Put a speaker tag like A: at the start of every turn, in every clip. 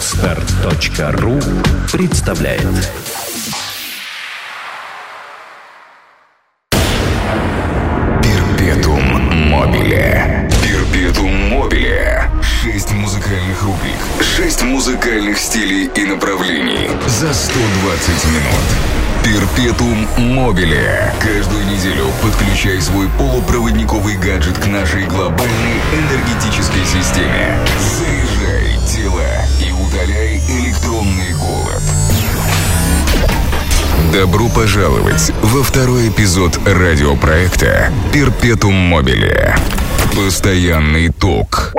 A: Отстар.ру представляет.
B: Перпетум мобиле. Перпетум мобиле. Шесть музыкальных рубрик. Шесть музыкальных стилей и направлений За 120 минут. Перпетум мобиле. Каждую неделю подключай свой полупроводниковый гаджет к нашей глобальной энергетической системе. Заряжай удаляй электронный голод Добро пожаловать во второй эпизод радиопроекта «Перпетум мобиле». Постоянный ток.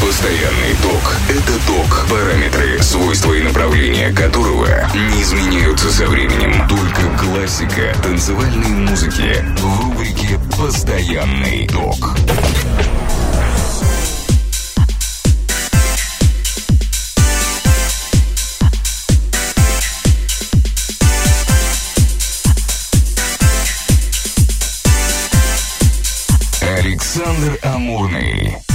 B: Постоянный ток – это ток, параметры, свойства и направления которого не изменяются со временем. Только классика танцевальной музыки в рубрике «Постоянный ток». Александр Амурный.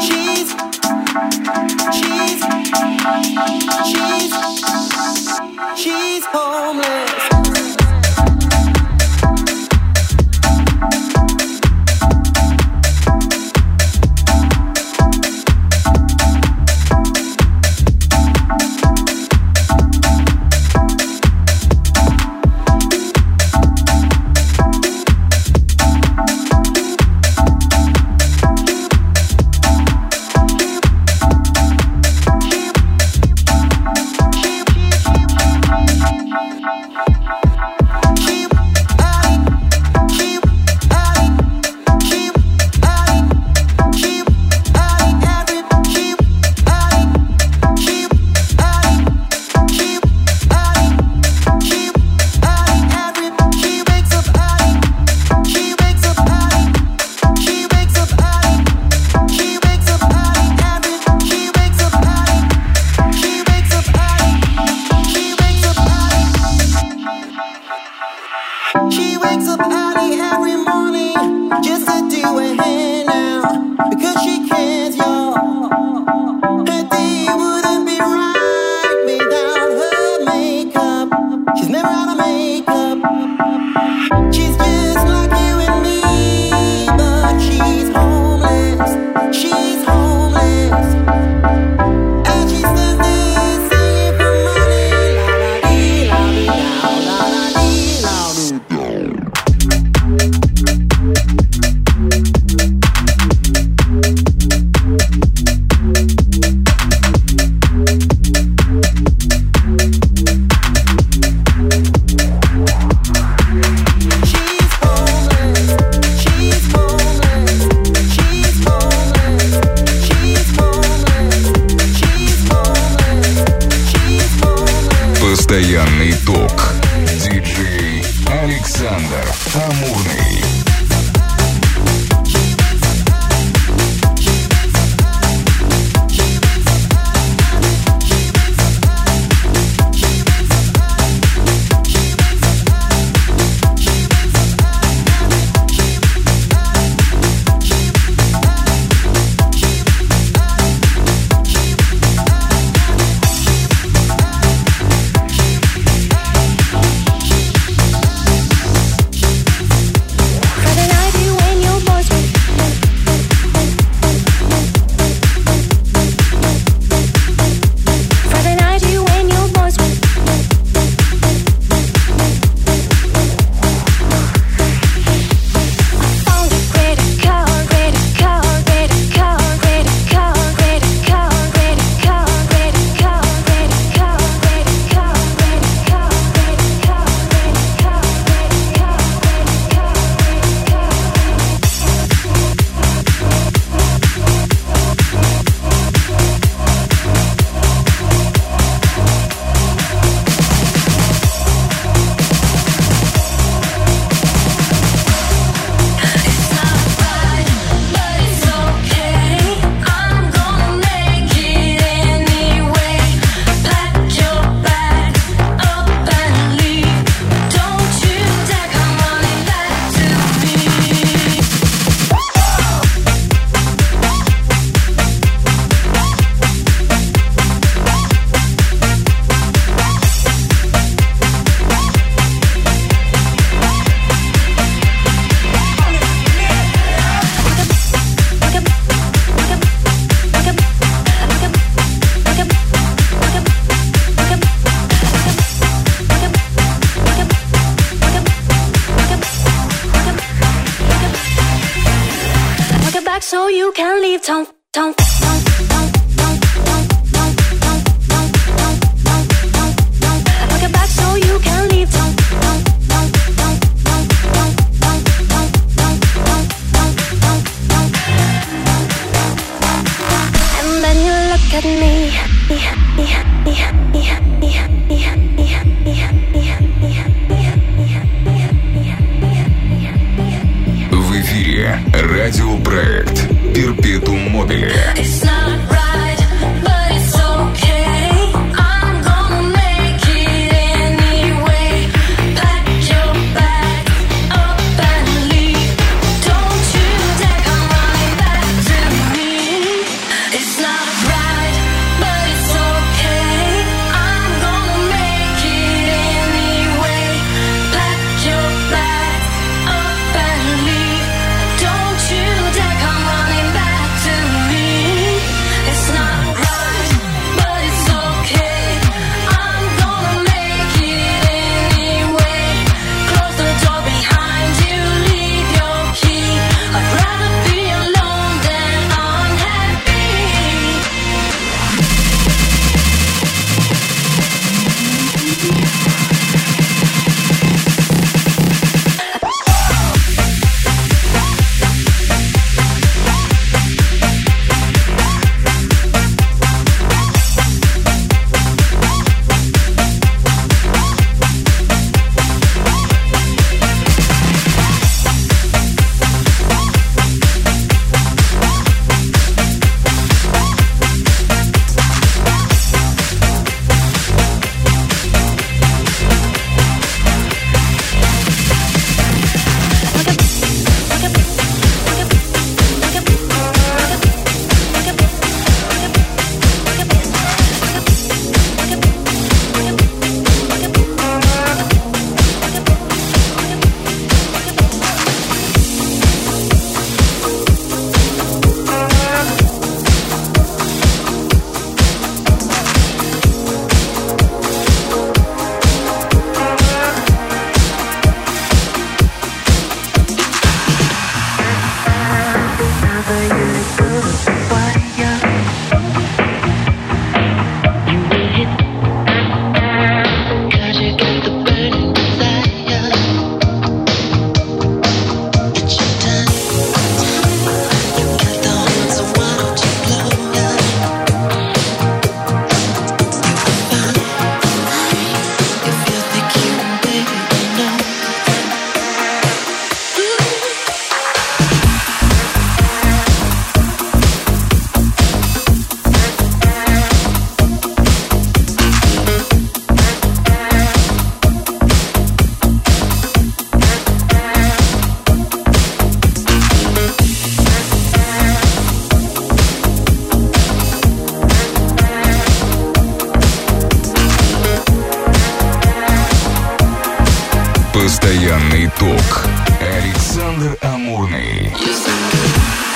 B: Cheese.
C: Cheese. Cheese. You
B: Music.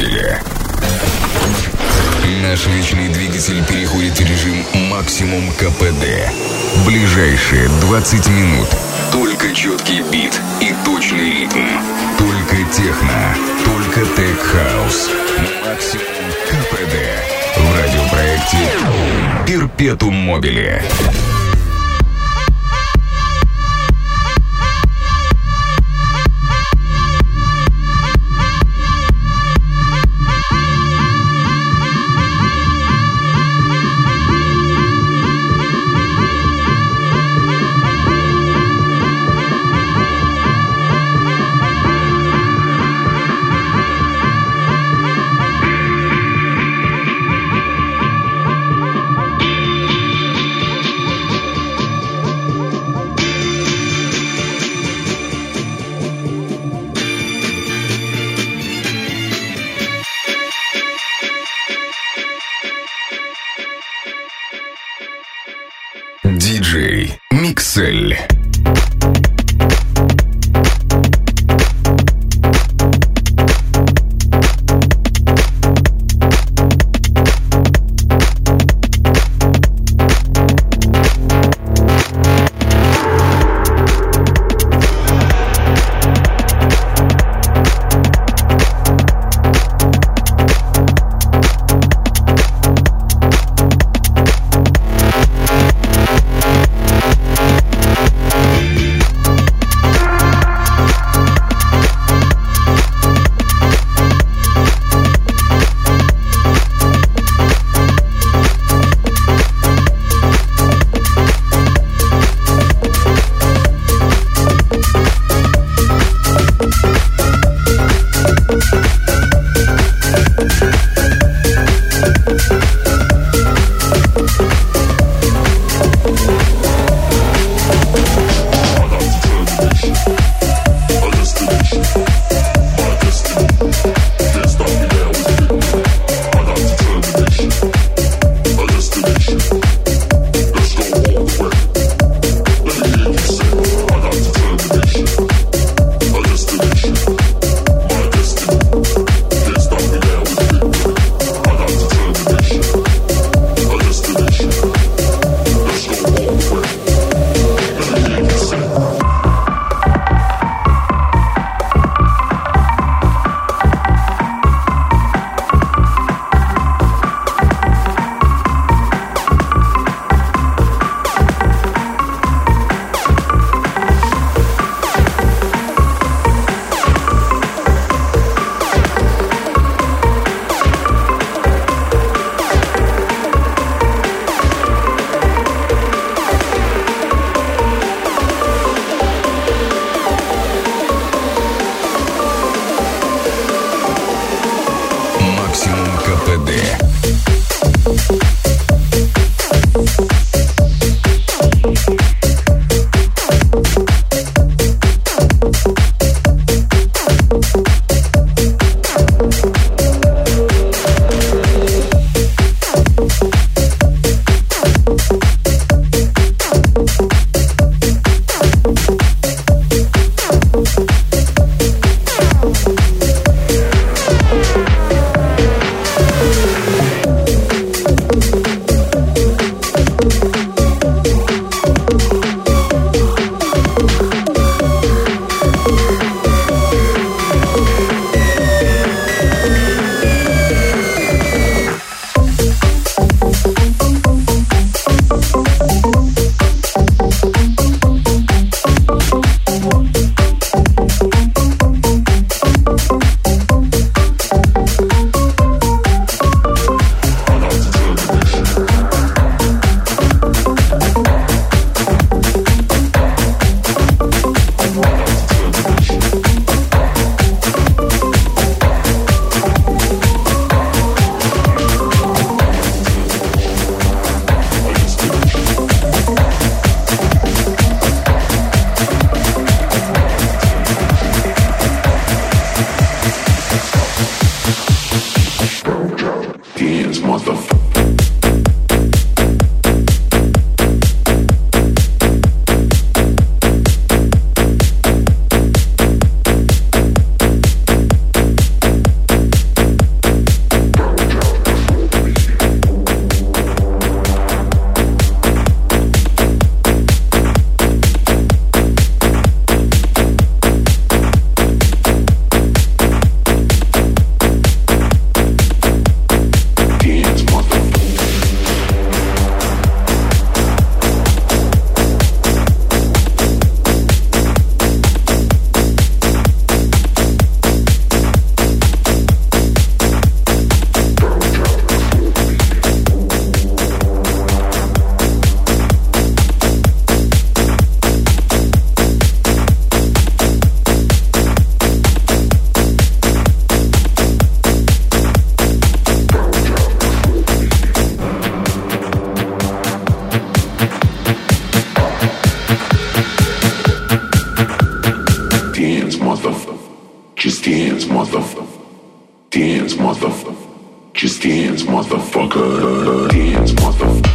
B: Мобиле. Наш вечный двигатель переходит в режим максимум КПД. Ближайшие 20 минут. Только четкий бит и точный ритм. Только техно. Только тек-хаус. Максимум КПД. В радиопроекте Перпетум Мобиле.
D: dance, motherfucker. Just dance, motherfucker. Dance, motherfucker.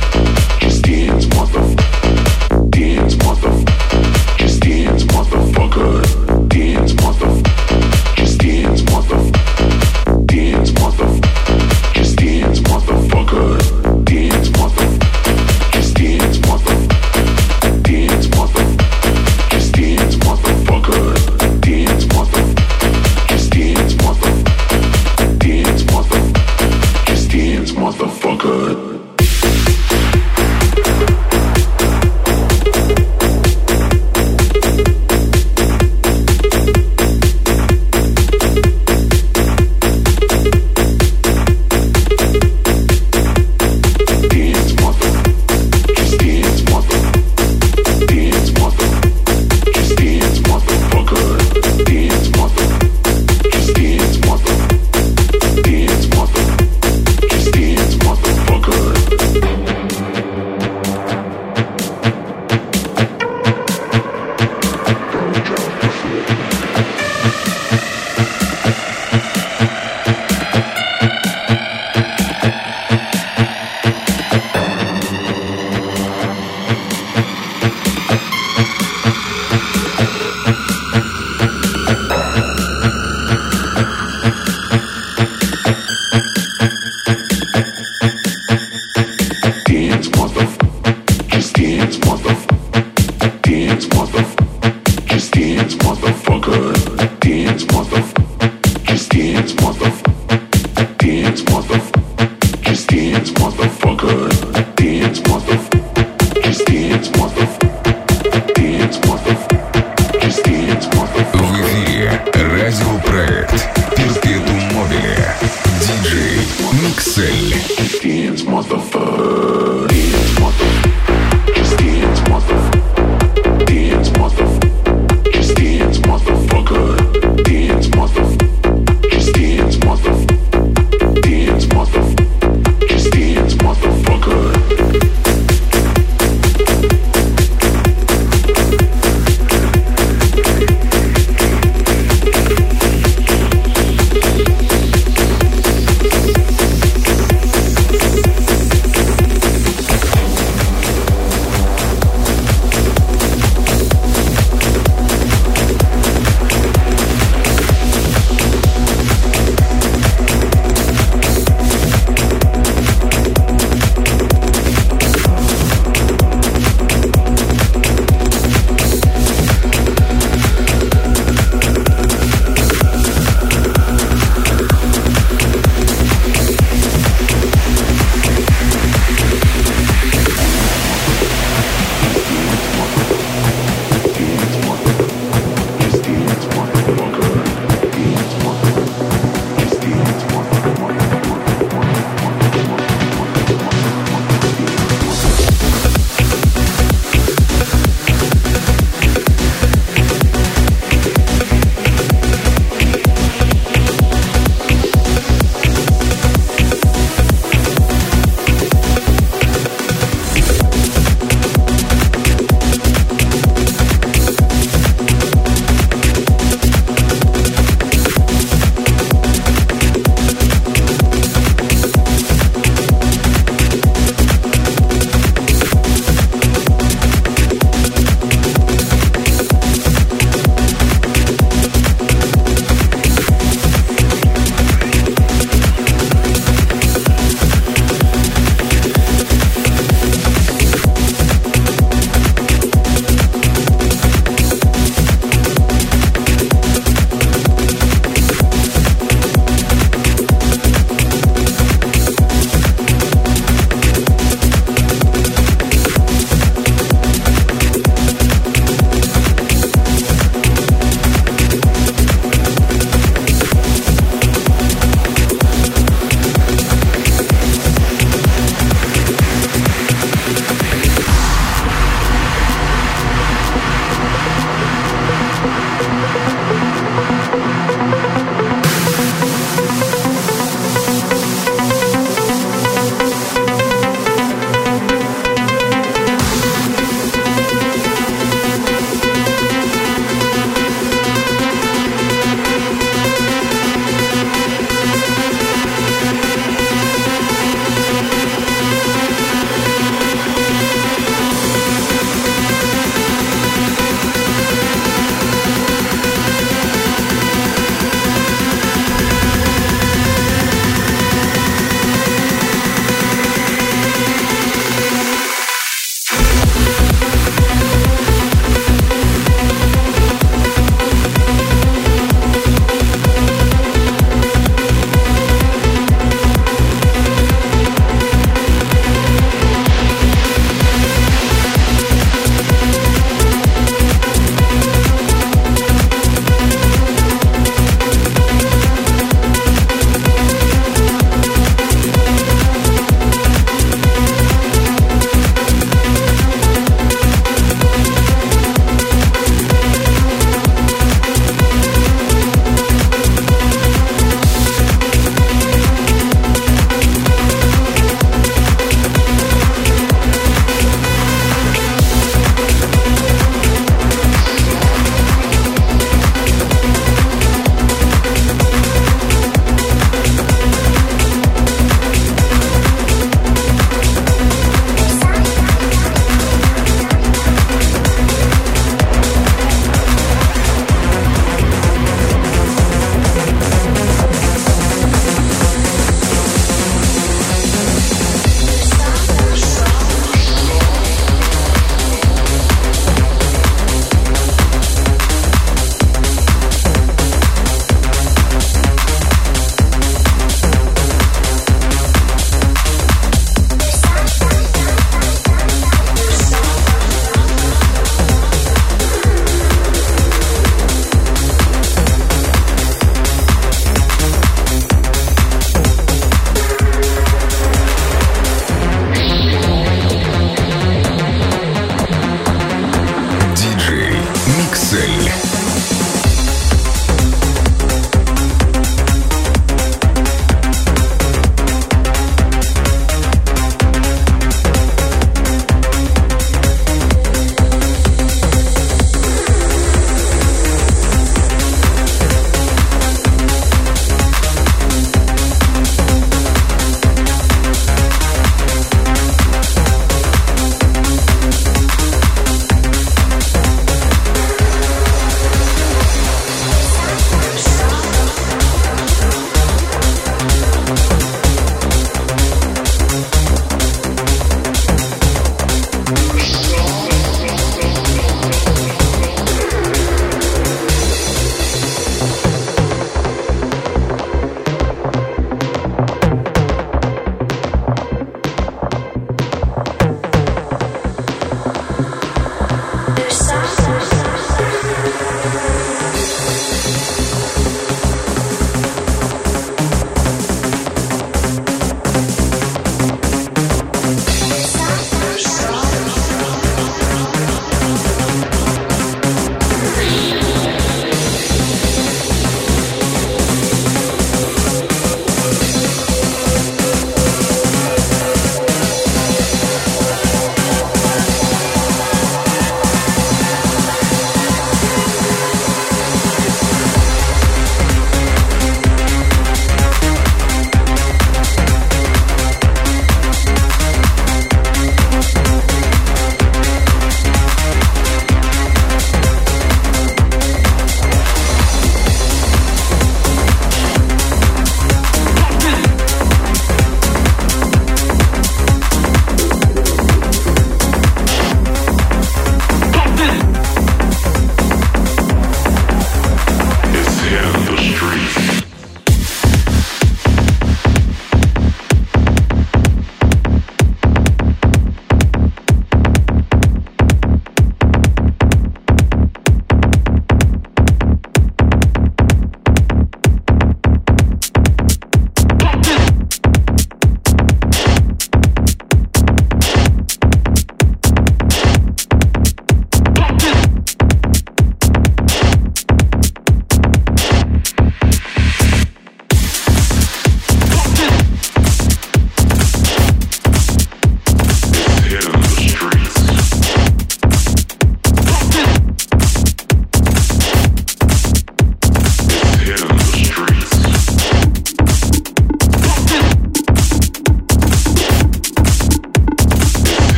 D: experience.
B: What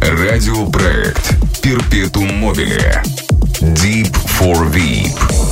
B: Радиопроект Перпетум Мобиле. Deep for Veep.